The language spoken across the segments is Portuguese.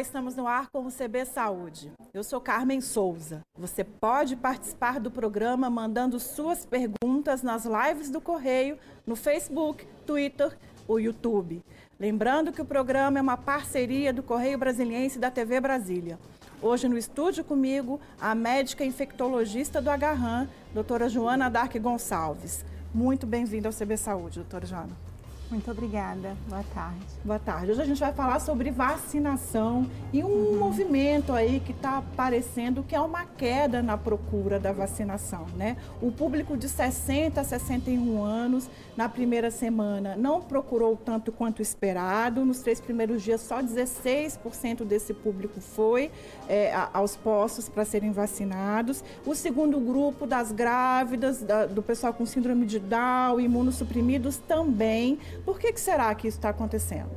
Estamos no ar com o CB Saúde. Eu sou Carmen Souza. Você pode participar do programa mandando suas perguntas nas lives do Correio, no Facebook, Twitter ou YouTube. Lembrando que o programa é uma parceria do Correio Brasiliense e da TV Brasília. Hoje no estúdio comigo, a médica infectologista do Agarram, doutora Joana Dark Gonçalves. Muito bem-vinda ao CB Saúde, doutora Joana. Muito obrigada. Boa tarde. Boa tarde. Hoje a gente vai falar sobre vacinação e um uhum. movimento aí que está aparecendo que é uma queda na procura da vacinação, né? O público de 60 a 61 anos na primeira semana não procurou tanto quanto esperado. Nos três primeiros dias, só 16% desse público foi é, aos postos para serem vacinados. O segundo grupo das grávidas, da, do pessoal com síndrome de Down, imunossuprimidos também por que, que será que isso está acontecendo?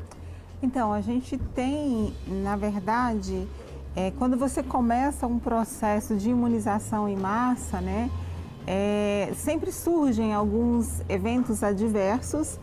Então, a gente tem, na verdade, é, quando você começa um processo de imunização em massa, né, é, sempre surgem alguns eventos adversos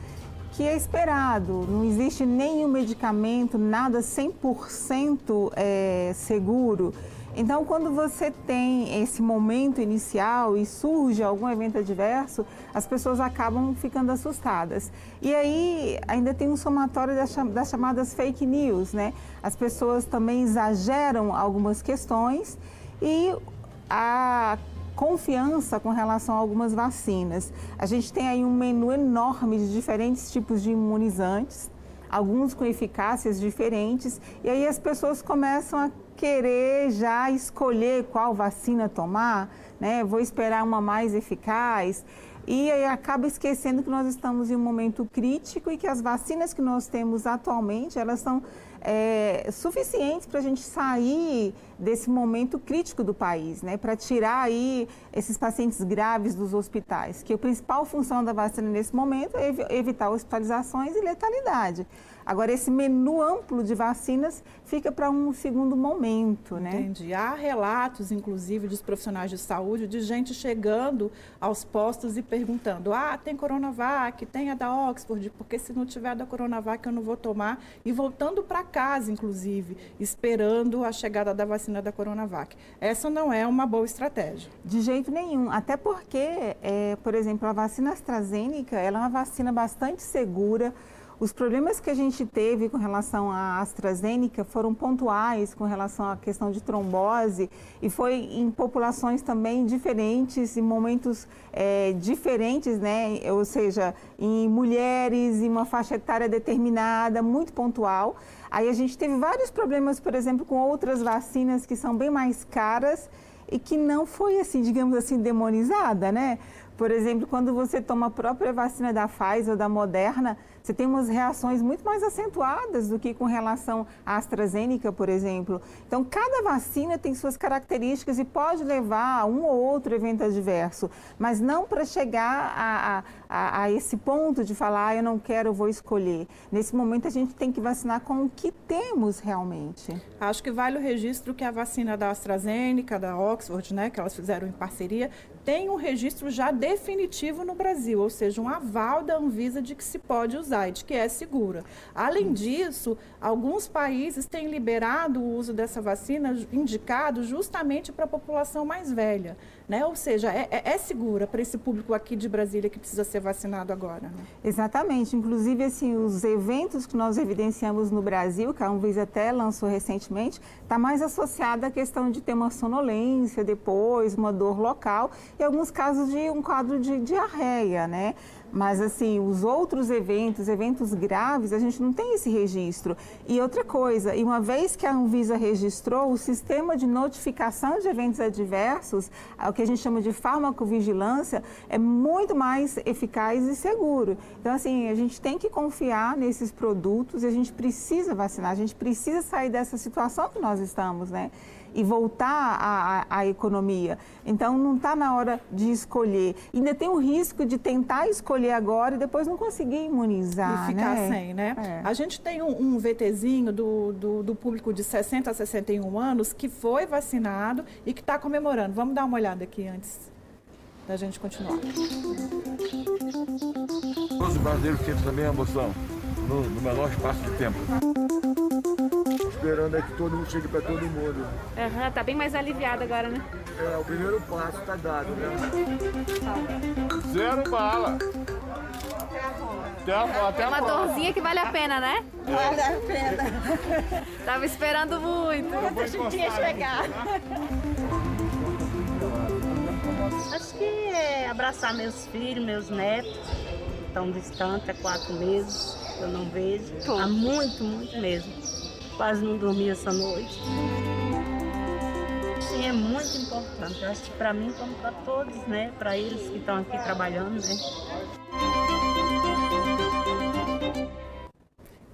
que é esperado. Não existe nenhum medicamento, nada 100% é, seguro. Então, quando você tem esse momento inicial e surge algum evento adverso, as pessoas acabam ficando assustadas. E aí ainda tem um somatório das chamadas fake news, né? As pessoas também exageram algumas questões e a confiança com relação a algumas vacinas. A gente tem aí um menu enorme de diferentes tipos de imunizantes, alguns com eficácias diferentes, e aí as pessoas começam a querer já escolher qual vacina tomar, né? Vou esperar uma mais eficaz. E aí acaba esquecendo que nós estamos em um momento crítico e que as vacinas que nós temos atualmente, elas são é, suficientes para a gente sair desse momento crítico do país, né? Para tirar aí esses pacientes graves dos hospitais, que a principal função da vacina nesse momento é evitar hospitalizações e letalidade. Agora, esse menu amplo de vacinas fica para um segundo momento, né? Entendi. Há relatos, inclusive, dos profissionais de saúde, de gente chegando aos postos e perguntando: ah, tem Coronavac, tem a da Oxford, porque se não tiver a da Coronavac eu não vou tomar. E voltando para casa, inclusive, esperando a chegada da vacina da Coronavac. Essa não é uma boa estratégia. De jeito nenhum. Até porque, é, por exemplo, a vacina AstraZeneca, ela é uma vacina bastante segura os problemas que a gente teve com relação à AstraZeneca foram pontuais com relação à questão de trombose e foi em populações também diferentes, em momentos é, diferentes, né? Ou seja, em mulheres, em uma faixa etária determinada, muito pontual. Aí a gente teve vários problemas, por exemplo, com outras vacinas que são bem mais caras e que não foi assim, digamos assim, demonizada, né? Por exemplo, quando você toma a própria vacina da Pfizer ou da Moderna, você tem umas reações muito mais acentuadas do que com relação à AstraZeneca, por exemplo. Então, cada vacina tem suas características e pode levar a um ou outro evento adverso, mas não para chegar a, a, a, esse ponto de falar, ah, eu não quero, eu vou escolher. Nesse momento, a gente tem que vacinar com o que temos realmente. Acho que vale o registro que a vacina da AstraZeneca, da Oxford, né, que elas fizeram em parceria, tem um registro já definitivo no Brasil, ou seja, um aval da Anvisa de que se pode usar que é segura. Além disso, alguns países têm liberado o uso dessa vacina indicado justamente para a população mais velha. Né? Ou seja, é, é, é segura para esse público aqui de Brasília que precisa ser vacinado agora. Né? Exatamente. Inclusive, assim, os eventos que nós evidenciamos no Brasil, que a Anvisa até lançou recentemente, está mais associada à questão de ter uma sonolência depois, uma dor local e alguns casos de um quadro de diarreia, né? Mas, assim, os outros eventos, eventos graves, a gente não tem esse registro. E outra coisa, e uma vez que a Anvisa registrou, o sistema de notificação de eventos adversos, o que a gente chama de farmacovigilância, é muito mais eficaz e seguro. Então, assim, a gente tem que confiar nesses produtos e a gente precisa vacinar, a gente precisa sair dessa situação que nós estamos, né? E voltar à, economia. Então, não está na hora de escolher. Ainda tem o risco de tentar escolher agora e depois não conseguir imunizar. E ficar né? sem, né? É. A gente tem um, um VTzinho do, do, do, público de 60 a 61 anos que foi vacinado e que está comemorando. Vamos dar uma olhada aqui antes da gente continuar. Todos os brasileiros sentem também a emoção no, no menor espaço de tempo esperando é que todo mundo chegue para todo mundo. Uhum, tá bem mais aliviado agora, né? É, o primeiro passo tá dado, né? Zero bala. Até, a, até é uma dorzinha que vale a pena, né? Vale a pena. Tava esperando muito. Deixa o dia chegar. Acho que é abraçar meus filhos, meus netos. Estão distantes há quatro meses, eu não vejo. Há muito, muito mesmo. Quase não dormi essa noite. Sim, é muito importante. Eu acho que para mim, como para todos, né? Para eles que estão aqui trabalhando, né?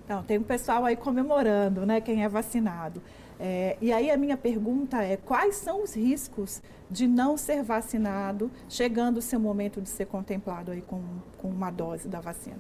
Então, tem um pessoal aí comemorando, né? Quem é vacinado. É, e aí a minha pergunta é: quais são os riscos de não ser vacinado, chegando o seu momento de ser contemplado aí com, com uma dose da vacina?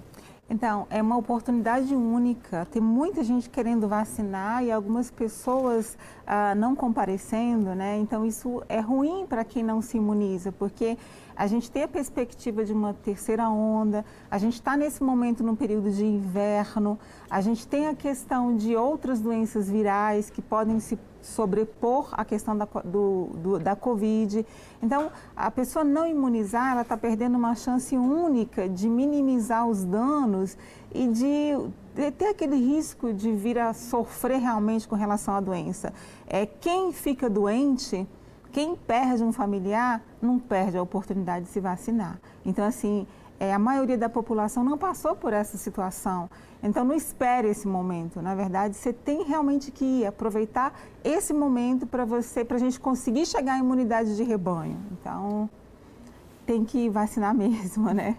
Então, é uma oportunidade única. Tem muita gente querendo vacinar e algumas pessoas ah, não comparecendo, né? Então, isso é ruim para quem não se imuniza, porque a gente tem a perspectiva de uma terceira onda, a gente está nesse momento num período de inverno, a gente tem a questão de outras doenças virais que podem se sobrepor à questão da, do, do, da Covid. Então, a pessoa não imunizar, ela está perdendo uma chance única de minimizar os danos e de ter aquele risco de vir a sofrer realmente com relação à doença. É, quem fica doente quem perde um familiar não perde a oportunidade de se vacinar. Então, assim, é, a maioria da população não passou por essa situação. Então, não espere esse momento. Na verdade, você tem realmente que aproveitar esse momento para você, para a gente conseguir chegar à imunidade de rebanho. Então, tem que vacinar mesmo, né?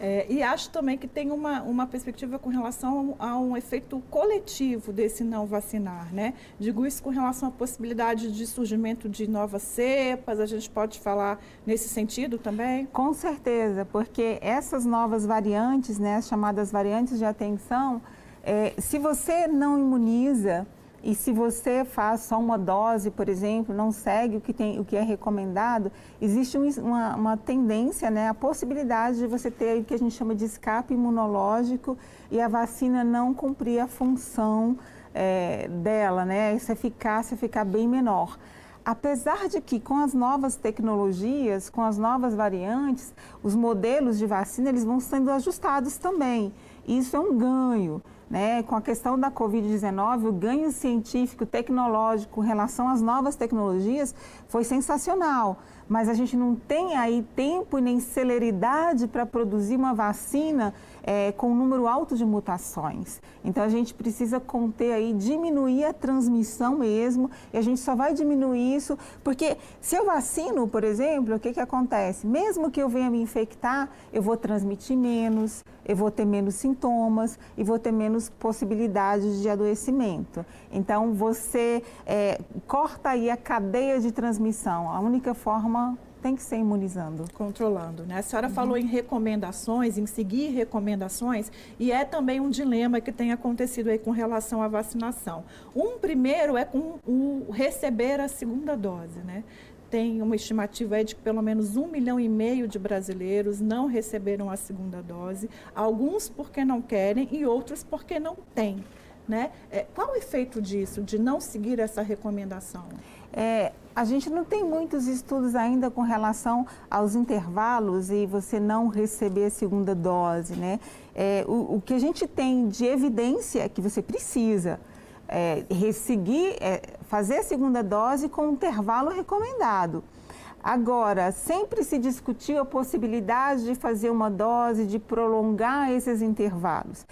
É, e acho também que tem uma, uma perspectiva com relação a um, efeito coletivo desse não vacinar, né? Digo isso com relação à possibilidade de surgimento de novas cepas, a gente pode falar nesse sentido também? Com certeza, porque essas novas variantes, né, as chamadas variantes de atenção, é, se você não imuniza, e se você faz só uma dose, por exemplo, não segue o que, tem, o que é recomendado, existe um, uma, uma, tendência, né, a possibilidade de você ter o que a gente chama de escape imunológico e a vacina não cumprir a função é, dela, né, essa eficácia ficar bem menor. Apesar de que com as novas tecnologias, com as novas variantes, os modelos de vacina eles vão sendo ajustados também. Isso é um ganho. Né, com a questão da Covid-19, o ganho científico, tecnológico em relação às novas tecnologias foi sensacional. Mas a gente não tem aí tempo e nem celeridade para produzir uma vacina é, com um número alto de mutações. Então a gente precisa conter aí, diminuir a transmissão mesmo, e a gente só vai diminuir isso, porque se eu vacino, por exemplo, o que, que acontece? Mesmo que eu venha me infectar, eu vou transmitir menos, eu vou ter menos sintomas e vou ter menos possibilidades de adoecimento. Então você é, corta aí a cadeia de transmissão. A única forma tem que ser imunizando. Controlando, né? A senhora uhum. falou em recomendações, em seguir recomendações, e é também um dilema que tem acontecido aí com relação à vacinação. Um primeiro é com o receber a segunda dose, né? Tem uma estimativa aí de que pelo menos um milhão e meio de brasileiros não receberam a segunda dose, alguns porque não querem e outros porque não têm. Né? É, qual o efeito disso, de não seguir essa recomendação? É, a gente não tem muitos estudos ainda com relação aos intervalos e você não receber a segunda dose, né? É, o, o, que a gente tem de evidência é que você precisa é, é, fazer a segunda dose com o intervalo recomendado. Agora, sempre se discutiu a possibilidade de fazer uma dose, de prolongar esses intervalos.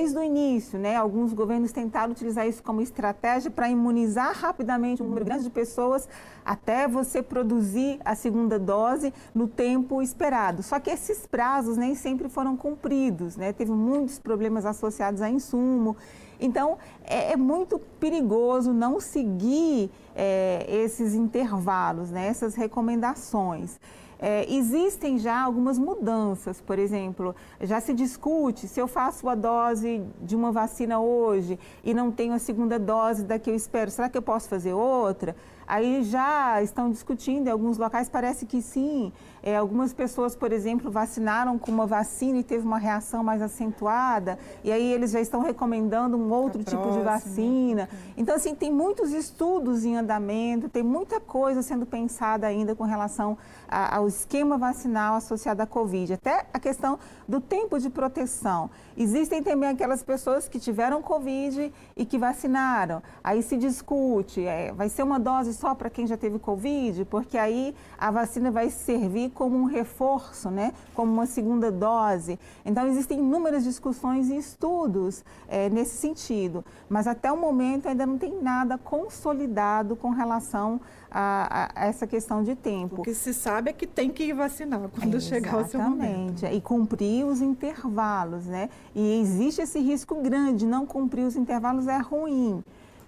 Desde o início, né, alguns governos tentaram utilizar isso como estratégia para imunizar rapidamente um número grande de pessoas até você produzir a segunda dose no tempo esperado. Só que esses prazos nem sempre foram cumpridos, né? Teve muitos problemas associados a insumo. Então, é, é muito perigoso não seguir é, esses intervalos, né, essas recomendações. É, existem já algumas mudanças, por exemplo, já se discute se eu faço a dose de uma vacina hoje e não tenho a segunda dose da que eu espero, será que eu posso fazer outra? Aí já estão discutindo em alguns locais, parece que sim. É, algumas pessoas, por exemplo, vacinaram com uma vacina e teve uma reação mais acentuada, e aí eles já estão recomendando um outro tipo de vacina. Então, assim, tem muitos estudos em andamento, tem muita coisa sendo pensada ainda com relação a, ao esquema vacinal associado à Covid. Até a questão do tempo de proteção. Existem também aquelas pessoas que tiveram Covid e que vacinaram. Aí se discute, é, vai ser uma dose só para quem já teve Covid, porque aí a vacina vai servir como um reforço, né? como uma segunda dose. Então, existem inúmeras discussões e estudos é, nesse sentido, mas até o momento ainda não tem nada consolidado com relação a, a, essa questão de tempo. O que se sabe é que tem que ir vacinar quando é, chegar o seu momento. Exatamente, e cumprir os intervalos, né? E existe esse risco grande, não cumprir os intervalos é ruim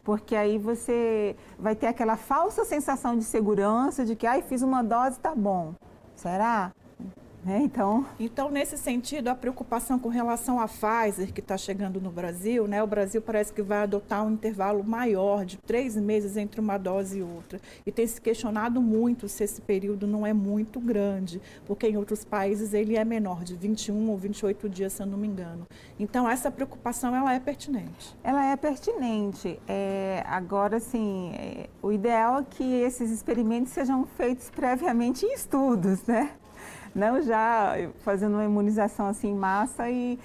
porque aí você vai ter aquela falsa sensação de segurança de que, ai, fiz uma dose, tá bom. Será? É, então... então, nesse sentido, a preocupação com relação à Pfizer, que está chegando no Brasil, né? o Brasil parece que vai adotar um intervalo maior, de três meses entre uma dose e outra. E tem se questionado muito se esse período não é muito grande, porque em outros países ele é menor, de 21 ou 28 dias, se eu não me engano. Então, essa preocupação ela é pertinente. Ela é pertinente. É, agora, sim, é, o ideal é que esses experimentos sejam feitos previamente em estudos, né? Não já fazendo uma imunização assim em massa e,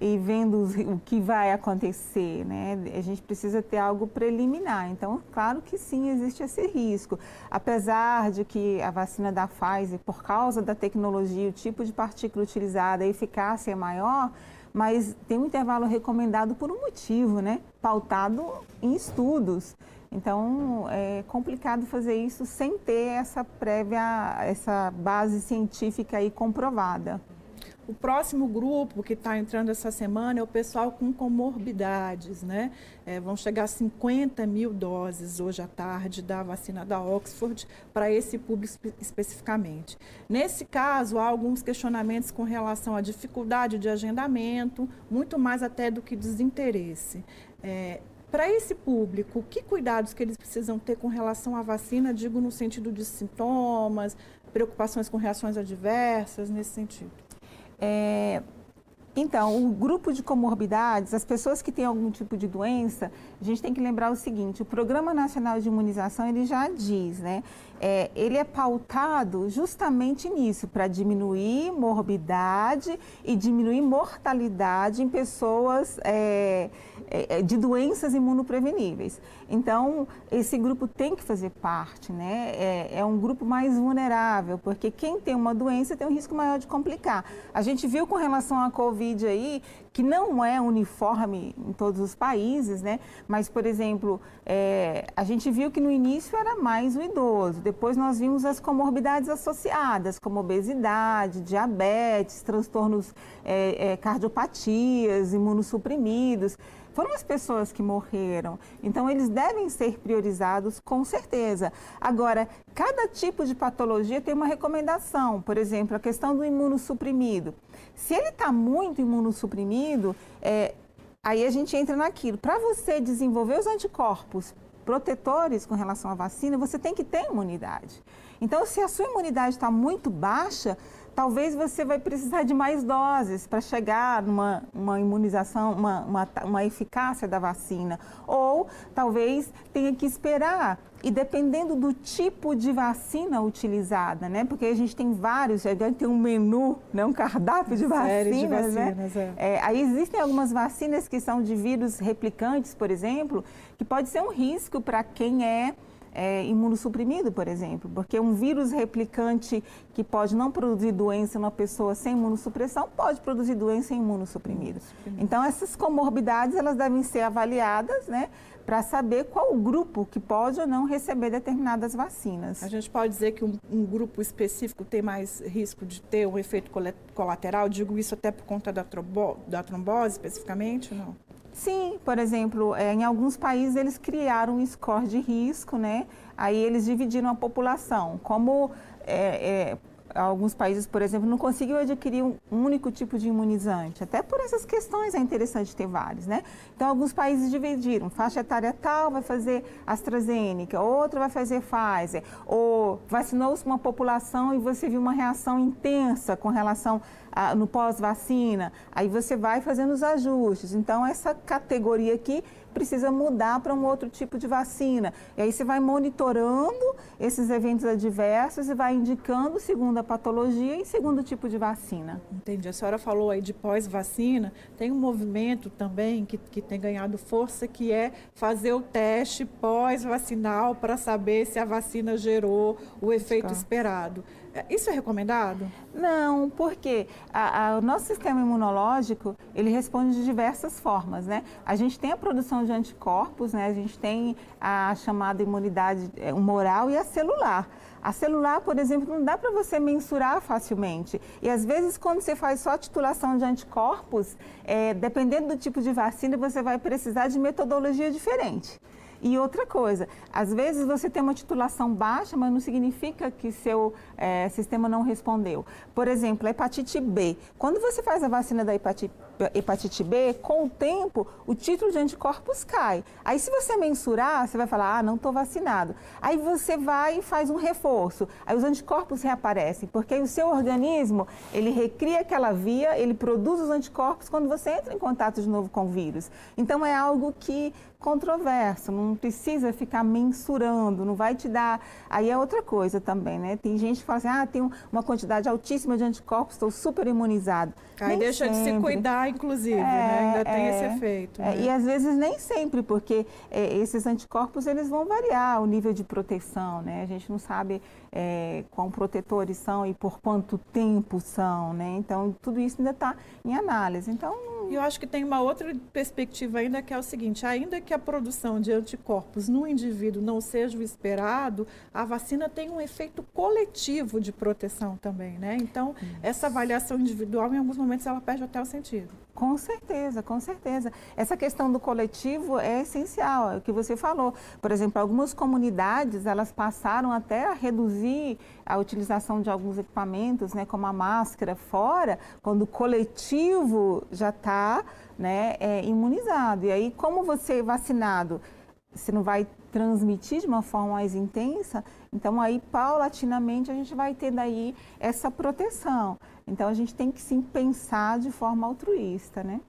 e vendo o que vai acontecer, né? A gente precisa ter algo preliminar. Então, claro que sim, existe esse risco. Apesar de que a vacina da Pfizer, por causa da tecnologia, o tipo de partícula utilizada, a eficácia é maior, mas tem um intervalo recomendado por um motivo, né? Pautado em estudos. Então, é complicado fazer isso sem ter essa prévia, essa base científica aí comprovada. O próximo grupo que está entrando essa semana é o pessoal com comorbidades, né? É, vão chegar a 50 mil doses hoje à tarde da vacina da Oxford para esse público especificamente. Nesse caso, há alguns questionamentos com relação à dificuldade de agendamento, muito mais até do que desinteresse. É, para esse público, que cuidados que eles precisam ter com relação à vacina, digo no sentido de sintomas, preocupações com reações adversas, nesse sentido? É, então, o grupo de comorbidades, as pessoas que têm algum tipo de doença, a gente tem que lembrar o seguinte: o Programa Nacional de Imunização ele já diz, né? É, ele é pautado justamente nisso, para diminuir morbidade e diminuir mortalidade em pessoas é, de doenças imunopreveníveis. Então, esse grupo tem que fazer parte, né? É, é um grupo mais vulnerável, porque quem tem uma doença tem um risco maior de complicar. A gente viu com relação à Covid aí que não é uniforme em todos os países, né? Mas, por exemplo, é, a gente viu que no início era mais o idoso, depois nós vimos as comorbidades associadas, como obesidade, diabetes, transtornos é, é, cardiopatias, imunossuprimidos foram as pessoas que morreram. Então, eles devem ser priorizados com certeza. Agora, cada tipo de patologia tem uma recomendação. Por exemplo, a questão do imunossuprimido. Se ele está muito imunossuprimido, é, aí a gente entra naquilo. Para você desenvolver os anticorpos protetores com relação à vacina, você tem que ter imunidade. Então, se a sua imunidade está muito baixa, talvez você vai precisar de mais doses para chegar numa uma imunização, uma, uma, uma eficácia da vacina. Ou talvez tenha que esperar e dependendo do tipo de vacina utilizada, né? Porque a gente tem vários, a gente tem um menu, né? um cardápio de vacinas, de vacinas né? É. É, aí existem algumas vacinas que são de vírus replicantes, por exemplo, que pode ser um risco para quem é é, imunossuprimido, por exemplo, porque um vírus replicante que pode não produzir doença numa pessoa sem imunossupressão pode produzir doença em imunossuprimido. Então, essas comorbidades elas devem ser avaliadas, né? para saber qual o grupo que pode ou não receber determinadas vacinas. A gente pode dizer que um, um, grupo específico tem mais risco de ter um efeito colateral? Digo isso até por conta da, trombo, da trombose especificamente, não? Sim, por exemplo, é, em alguns países eles criaram um score de risco, né? Aí eles dividiram a população. Como é, é, alguns países, por exemplo, não conseguiu adquirir um único tipo de imunizante. Até por essas questões é interessante ter vários, né? Então, alguns países dividiram. Faixa etária tal vai fazer AstraZeneca, outra vai fazer Pfizer. Ou vacinou-se uma população e você viu uma reação intensa com relação a, no pós-vacina. Aí você vai fazendo os ajustes. Então, essa categoria aqui precisa mudar para um outro tipo de vacina. E aí você vai monitorando esses eventos adversos e vai indicando segundo a patologia e segundo tipo de vacina. Entendi. A senhora falou aí de pós-vacina. Tem um movimento também que, que tem ganhado força que é fazer o teste pós-vacinal para saber se a vacina gerou o efeito esperado. É, isso é recomendado? Não, porque a, a, o nosso sistema imunológico, ele responde de diversas formas, né? A gente tem a produção de anticorpos, né? A gente tem a chamada imunidade é, humoral e a celular. A celular, por exemplo, não dá para você mensurar facilmente. E às vezes, quando você faz só titulação de anticorpos, é, dependendo do tipo de vacina, você vai precisar de metodologia diferente. E outra coisa, às vezes você tem uma titulação baixa, mas não significa que seu é, sistema não respondeu. Por exemplo, a hepatite B. Quando você faz a vacina da hepatite, hepatite B, com o tempo, o título de anticorpos cai. Aí, se você mensurar, você vai falar, ah, não estou vacinado. Aí você vai e faz um reforço. Aí os anticorpos reaparecem, porque o seu organismo, ele recria aquela via, ele produz os anticorpos quando você entra em contato de novo com o vírus. Então, é algo que controverso, não precisa ficar mensurando, não vai te dar. Aí é outra coisa também, né? Tem gente que fala assim: ah, tem uma quantidade altíssima de anticorpos, estou super imunizado. Aí deixa sempre. de se cuidar, inclusive, é, né? Ainda tem esse é. efeito. É, né? e às vezes nem sempre, porque é, esses anticorpos eles vão variar o nível de proteção, né? A gente não sabe é, quão protetores são e por quanto tempo são, né? Então, tudo isso ainda está em análise. Então, e eu acho que tem uma outra perspectiva ainda que é o seguinte: ainda que a produção de anticorpos no indivíduo não seja o esperado, a vacina tem um efeito coletivo de proteção também, né? Então, essa avaliação individual, em alguns momentos, ela perde até o sentido. Com certeza, com certeza. Essa questão do coletivo é essencial, é o que você falou. Por exemplo, algumas comunidades, elas passaram até a reduzir a utilização de alguns equipamentos, né, como a máscara, fora, quando o coletivo já está né, é, imunizado. E aí, como você é vacinado, você não vai transmitir de uma forma mais intensa, então aí paulatinamente a gente vai ter daí essa proteção. Então a gente tem que sim pensar de forma altruísta, né?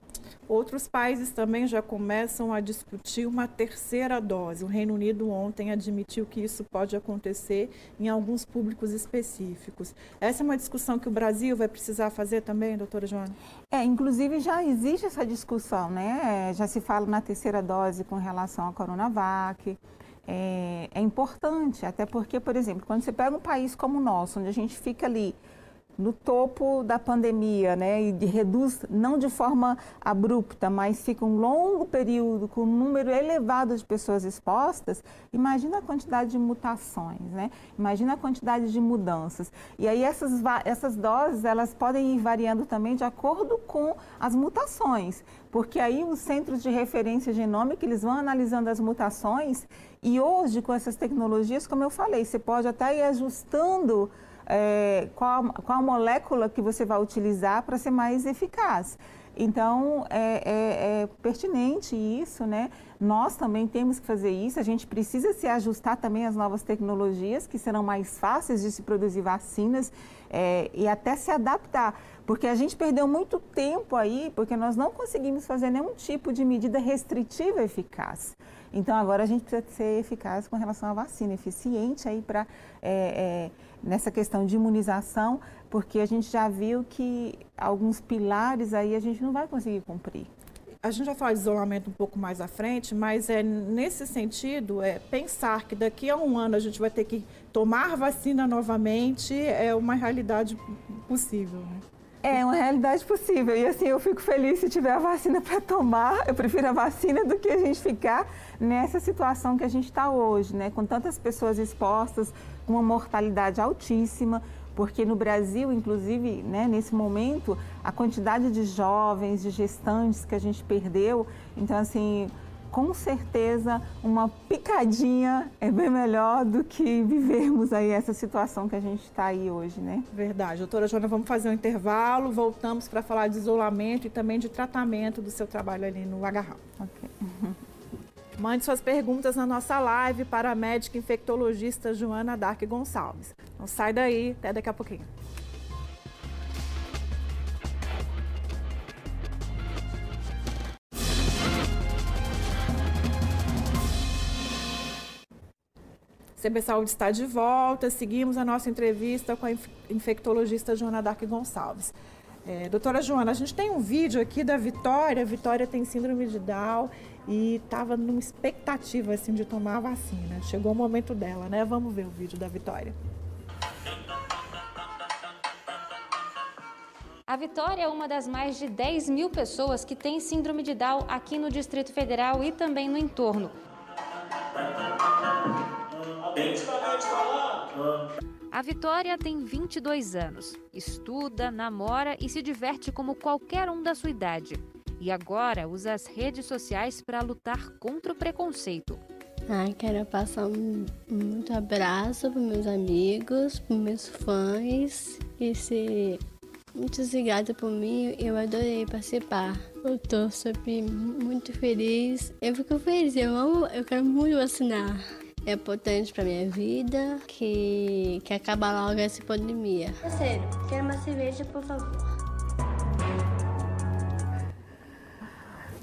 Outros países também já começam a discutir uma terceira dose. O Reino Unido ontem admitiu que isso pode acontecer em alguns públicos específicos. Essa é uma discussão que o Brasil vai precisar fazer também, doutora Joana? É, inclusive já existe essa discussão, né? Já se fala na terceira dose com relação à Coronavac. É, é importante, até porque, por exemplo, quando você pega um país como o nosso, onde a gente fica ali no topo da pandemia, né, e reduz não de forma abrupta, mas fica um longo período com um número elevado de pessoas expostas, imagina a quantidade de mutações, né? Imagina a quantidade de mudanças. E aí essas, essas doses, elas podem ir variando também de acordo com as mutações, porque aí os centros de referência genômica, eles vão analisando as mutações e hoje com essas tecnologias, como eu falei, você pode até ir ajustando é, qual, qual molécula que você vai utilizar para ser mais eficaz. Então, é, é, é, pertinente isso, né? Nós também temos que fazer isso, a gente precisa se ajustar também às novas tecnologias, que serão mais fáceis de se produzir vacinas é, e até se adaptar, porque a gente perdeu muito tempo aí, porque nós não conseguimos fazer nenhum tipo de medida restritiva eficaz. Então, agora a gente precisa ser eficaz com relação à vacina, eficiente aí para é, nessa questão de imunização, porque a gente já viu que alguns pilares aí a gente não vai conseguir cumprir. A gente vai falar de isolamento um pouco mais à frente, mas é nesse sentido, é pensar que daqui a um ano a gente vai ter que tomar vacina novamente é uma realidade possível. Né? É uma realidade possível. E assim, eu fico feliz se tiver a vacina para tomar. Eu prefiro a vacina do que a gente ficar nessa situação que a gente está hoje, né? Com tantas pessoas expostas, com uma mortalidade altíssima, porque no Brasil, inclusive, né, nesse momento, a quantidade de jovens, de gestantes que a gente perdeu, então assim, com certeza uma picadinha é bem melhor do que vivermos aí essa situação que a gente está aí hoje, né? Verdade. Doutora Joana, vamos fazer um intervalo, voltamos para falar de isolamento e também de tratamento do seu trabalho ali no agarrão. Ok. Mande suas perguntas na nossa live para a médica infectologista Joana Dark Gonçalves. Não sai daí, até daqui a pouquinho. CB Saúde está de volta. Seguimos a nossa entrevista com a infectologista Joana Dark Gonçalves. É, doutora Joana, a gente tem um vídeo aqui da Vitória. A Vitória tem síndrome de Down e estava numa expectativa assim de tomar a vacina. Chegou o momento dela, né? Vamos ver o vídeo da Vitória. A Vitória é uma das mais de 10 mil pessoas que tem síndrome de Down aqui no Distrito Federal e também no entorno. A Vitória tem 22 anos, estuda, namora e se diverte como qualquer um da sua idade. E agora usa as redes sociais para lutar contra o preconceito. Ai, quero passar um muito abraço para meus amigos, para meus fãs e ser muito obrigada por mim. Eu adorei participar. Eu tô sempre muito feliz. Eu fico feliz, eu amo, eu quero muito vacinar é importante para minha vida, que, que acaba logo essa pandemia. Terceiro, quero uma cerveja, por favor.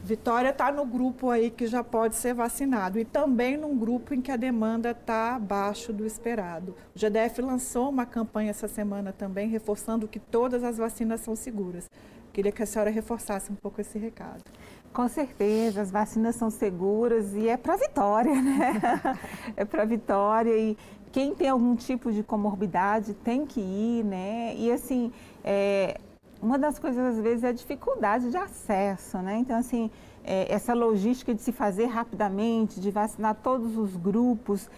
Vitória está no grupo aí que já pode ser vacinado e também num grupo em que a demanda está abaixo do esperado. O GDF lançou uma campanha essa semana também, reforçando que todas as vacinas são seguras. Queria que a senhora reforçasse um pouco esse recado. Com certeza, as vacinas são seguras e é para vitória, né? é para vitória e quem tem algum tipo de comorbidade tem que ir, né? E assim, é, uma das coisas às vezes é a dificuldade de acesso, né? Então assim, é, essa logística de se fazer rapidamente, de vacinar todos os grupos,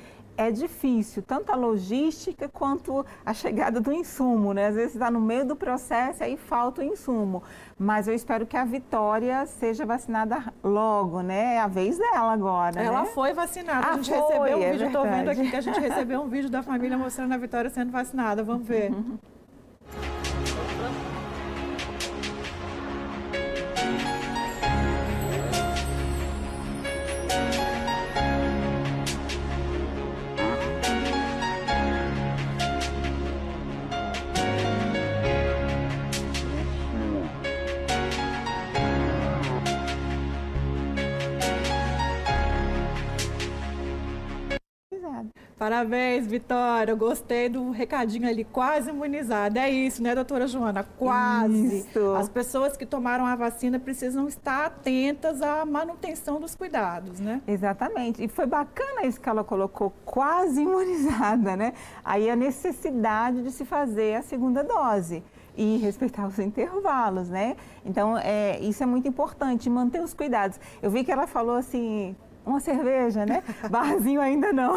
é difícil, tanto a logística quanto a chegada do insumo, né? Às vezes está no meio do processo e aí falta o insumo. Mas eu espero que a Vitória seja vacinada logo, né? É a vez dela agora. Ela né? foi vacinada. Ah, a gente foi, recebeu um é vídeo, estou vendo aqui que a gente recebeu um vídeo da família mostrando a Vitória sendo vacinada. Vamos ver. Parabéns, Vitória. Eu gostei do recadinho ali, quase imunizada. É isso, né, doutora Joana? Quase. Isso. As pessoas que tomaram a vacina precisam estar atentas à manutenção dos cuidados, né? Exatamente. E foi bacana isso que ela colocou, quase imunizada, né? Aí a necessidade de se fazer a segunda dose e respeitar os intervalos, né? Então, é, isso é muito importante, manter os cuidados. Eu vi que ela falou assim, uma cerveja, né? Barzinho ainda não.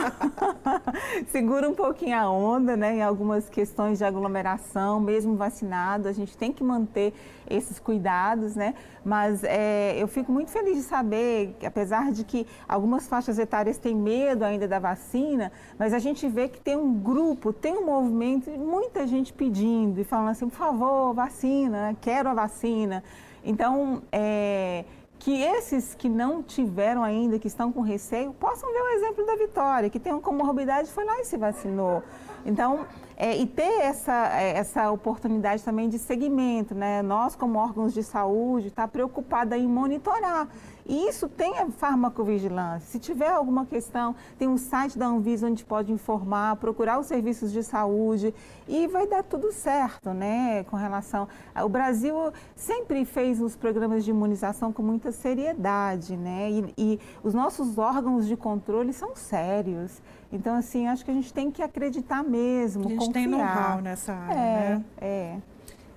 Segura um pouquinho a onda, né? Em algumas questões de aglomeração, mesmo vacinado, a gente tem que manter esses cuidados, né? Mas é, eu fico muito feliz de saber apesar de que algumas faixas etárias têm medo ainda da vacina, mas a gente vê que tem um grupo, tem um movimento, muita gente pedindo e falando assim, por favor, vacina, quero a vacina. Então, é que esses que não tiveram ainda, que estão com receio, possam ver o exemplo da Vitória, que tem uma comorbidade, foi lá e se vacinou. Então, é, e ter essa, é, essa oportunidade também de segmento, né? Nós, como órgãos de saúde, está preocupada em monitorar. E isso tem a farmacovigilância. Se tiver alguma questão, tem um site da Anvisa onde pode informar, procurar os serviços de saúde e vai dar tudo certo, né? Com relação. O Brasil sempre fez os programas de imunização com muita seriedade, né? E, e os nossos órgãos de controle são sérios. Então, assim, acho que a gente tem que acreditar mesmo, A gente confiar. tem know-how nessa área, é, né? É,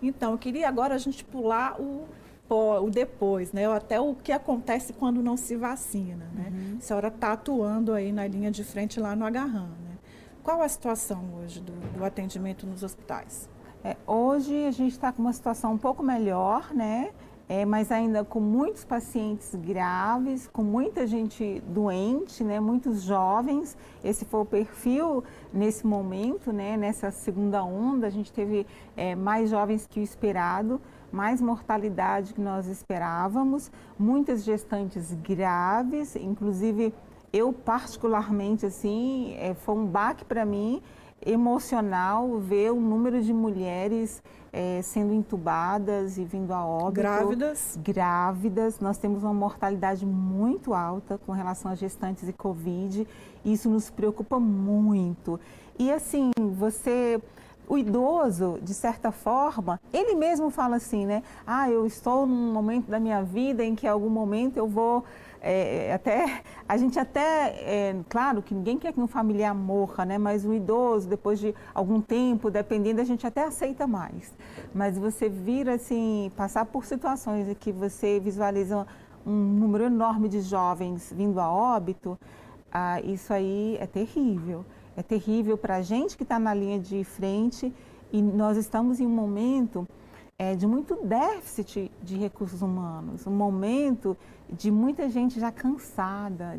Então, eu queria agora a gente pular o, o depois, né? Até o que acontece quando não se vacina, né? Uhum. A senhora está atuando aí na linha de frente lá no Agarram, né? Qual a situação hoje do, do atendimento nos hospitais? É, hoje a gente está com uma situação um pouco melhor, né? é, mas ainda com muitos pacientes graves, com muita gente doente, né, muitos jovens. Esse foi o perfil nesse momento, né, nessa segunda onda. A gente teve é, mais jovens que o esperado, mais mortalidade que nós esperávamos, muitas gestantes graves, inclusive eu particularmente assim, é, foi um baque para mim emocional ver o número de mulheres é, sendo entubadas e vindo a óbito. Grávidas? Grávidas. Nós temos uma mortalidade muito alta com relação a gestantes e Covid. Isso nos preocupa muito. E assim, você o idoso, de certa forma, ele mesmo fala assim, né? Ah, eu estou num momento da minha vida em que em algum momento eu vou é, até a gente até é, claro que ninguém quer que um familiar morra, né? Mas o idoso depois de algum tempo, dependendo, a gente até aceita mais. Mas você vir assim passar por situações em que você visualiza um número enorme de jovens vindo a óbito, ah, isso aí é terrível. É terrível para a gente que está na linha de frente e nós estamos em um momento é, de muito déficit de recursos humanos, um momento de muita gente já cansada,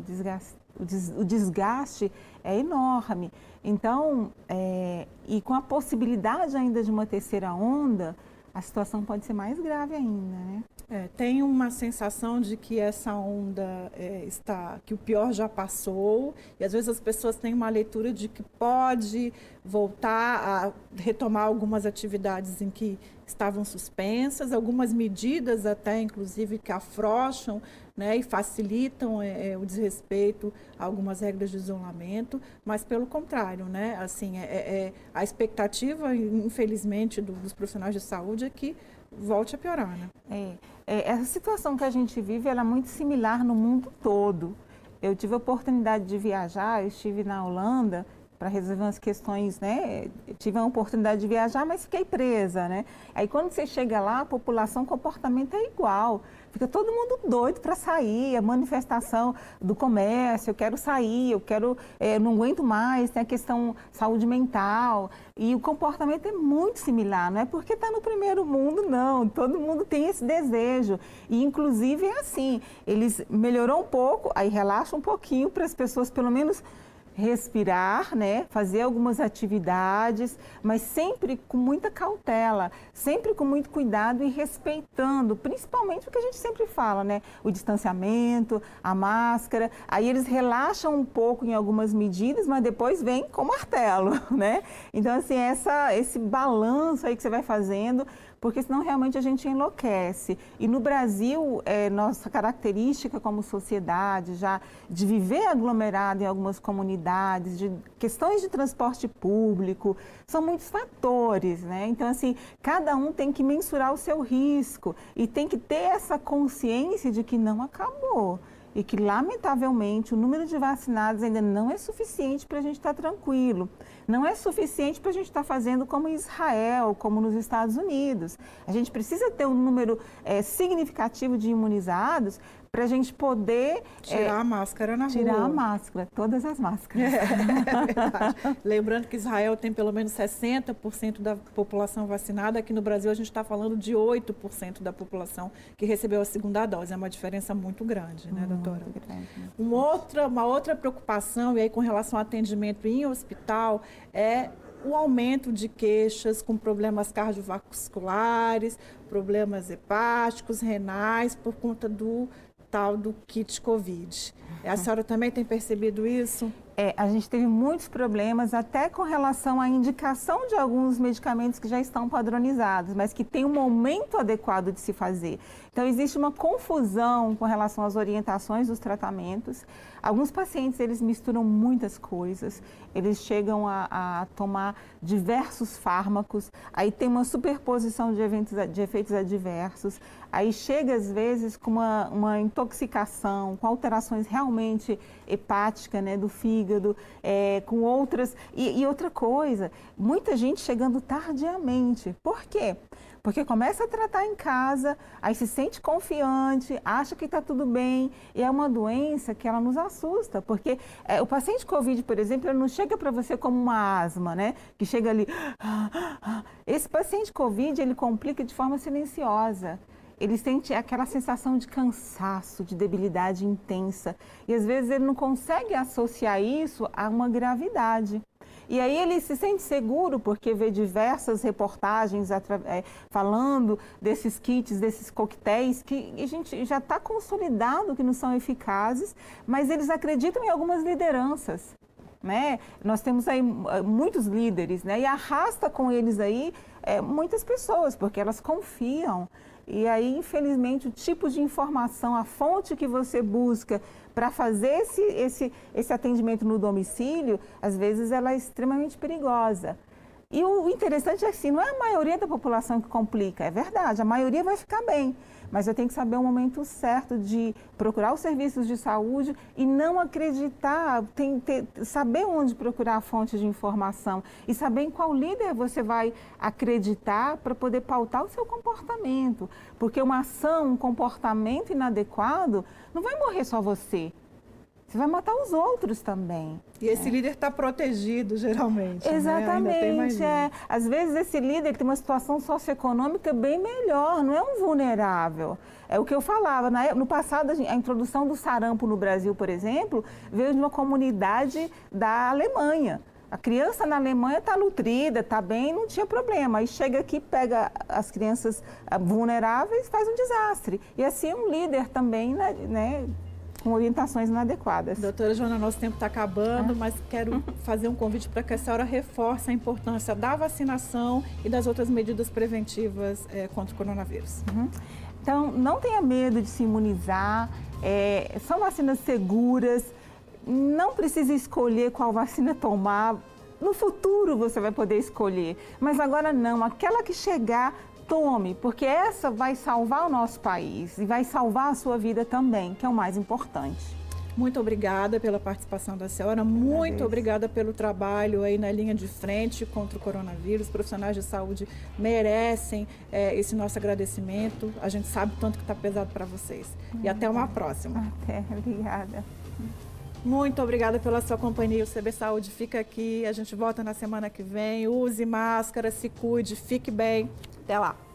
o, o desgaste é enorme. Então, é, e com a possibilidade ainda de uma terceira onda, a situação pode ser mais grave ainda, né? É, tem uma sensação de que essa onda é, está, que o pior já passou, e às vezes as pessoas têm uma leitura de que pode voltar a retomar algumas atividades em que estavam suspensas, algumas medidas até, inclusive, que afrouxam né, e facilitam é, é, o desrespeito a algumas regras de isolamento, mas pelo contrário, né, assim, é, é, é a expectativa, infelizmente, do, dos profissionais de saúde é que volte a piorar, né? É, é, essa situação que a gente vive, ela é muito similar no mundo todo. Eu tive a oportunidade de viajar, eu estive na Holanda para resolver umas questões, né? Eu tive a oportunidade de viajar, mas fiquei presa, né? Aí quando você chega lá, a população, o comportamento é igual. Fica todo mundo doido para sair, a manifestação do comércio, eu quero sair, eu quero, é, não aguento mais, tem a questão saúde mental. E o comportamento é muito similar, não é porque está no primeiro mundo, não. Todo mundo tem esse desejo. E inclusive é assim, eles melhorou um pouco, aí relaxa um pouquinho para as pessoas pelo menos respirar, né? Fazer algumas atividades, mas sempre com muita cautela, sempre com muito cuidado e respeitando, principalmente o que a gente sempre fala, né? O distanciamento, a máscara. Aí eles relaxam um pouco em algumas medidas, mas depois vem com martelo, né? Então assim, essa esse balanço aí que você vai fazendo porque senão realmente a gente enlouquece. E no Brasil, é, nossa característica como sociedade, já de viver aglomerado em algumas comunidades, de questões de transporte público, são muitos fatores, né? Então, assim, cada um tem que mensurar o seu risco e tem que ter essa consciência de que não acabou e que, lamentavelmente, o número de vacinados ainda não é suficiente para a gente estar tá tranquilo. Não é suficiente para a gente estar tá fazendo como Israel, como nos Estados Unidos. A gente precisa ter um número é, significativo de imunizados para a gente poder tirar é, a máscara na tirar rua. Tirar a máscara, todas as máscaras. É, é Lembrando que Israel tem pelo menos 60% da população vacinada, aqui no Brasil a gente está falando de 8% da população que recebeu a segunda dose. É uma diferença muito grande, né, muito doutora? Grande. Uma outra, uma outra preocupação, e aí com relação ao atendimento em hospital, é o aumento de queixas com problemas cardiovasculares, problemas hepáticos, renais, por conta do tal do kit Covid. A senhora também tem percebido isso? É, a gente teve muitos problemas até com relação à indicação de alguns medicamentos que já estão padronizados, mas que tem um momento adequado de se fazer. Então, existe uma confusão com relação às orientações dos tratamentos. Alguns pacientes, eles misturam muitas coisas, eles chegam a, a tomar diversos fármacos, aí tem uma superposição de, eventos, de efeitos adversos, aí chega às vezes com uma, uma intoxicação, com alterações realmente hepáticas né, do fígado, é, com outras. E, e outra coisa, muita gente chegando tardiamente. Por quê? Porque começa a tratar em casa, aí se sente confiante, acha que está tudo bem, e é uma doença que ela nos assusta, porque é, o paciente Covid, por exemplo, ele não chega para você como uma asma, né? Que chega ali. Esse paciente Covid, ele complica de forma silenciosa. Eles têm aquela sensação de cansaço, de debilidade intensa. E às vezes ele não consegue associar isso a uma gravidade. E aí ele se sente seguro porque vê diversas reportagens é, falando desses kits, desses coquetéis que a gente já está consolidado que não são eficazes, mas eles acreditam em algumas lideranças. Né? Nós temos aí eh, muitos líderes né? e arrasta com eles aí é, muitas pessoas, porque elas confiam. E aí, infelizmente, o tipo de informação, a fonte que você busca para fazer esse, esse, esse atendimento no domicílio, às vezes ela é extremamente perigosa. E o interessante é que assim, não é a maioria da população que complica, é verdade, a maioria vai ficar bem mas eu tenho que saber o momento certo de procurar os serviços de saúde e não acreditar, tem, ter, saber onde procurar a fonte de informação e saber em qual líder você vai acreditar para poder pautar o seu comportamento. Porque uma ação, um comportamento inadequado, não vai morrer só você. Você vai matar os outros também. E esse é. líder está protegido, geralmente. Né? Exatamente. Né? É. Às vezes esse líder tem uma situação socioeconômica bem melhor, não é um vulnerável. É o que eu falava. No passado, a introdução do sarampo no Brasil, por exemplo, veio de uma comunidade da Alemanha. A criança na Alemanha está nutrida, está bem, não tinha problema. Aí chega aqui, pega as crianças ah, vulneráveis, faz um desastre. E assim um líder também, né, né com orientações inadequadas. Doutora Joana, nosso tempo está acabando, ah. mas quero fazer um convite para que a senhora reforce a importância da vacinação e das outras medidas preventivas é, contra o coronavírus. Uhum. Então, não tenha medo de se imunizar, é, são vacinas seguras, não precisa escolher qual vacina tomar. No futuro você vai poder escolher, mas agora não. Aquela que chegar tome, porque essa vai salvar o nosso país e vai salvar a sua vida também, que é o mais importante. Muito obrigada pela participação da senhora, muito obrigada pelo trabalho aí na linha de frente contra o coronavírus. Os profissionais de saúde merecem é, esse nosso agradecimento. A gente sabe tanto que está pesado para vocês. E até uma próxima. Até, obrigada. Muito obrigada pela sua companhia. O CB Saúde fica aqui. A gente volta na semana que vem. Use máscara, se cuide, fique bem. Até lá!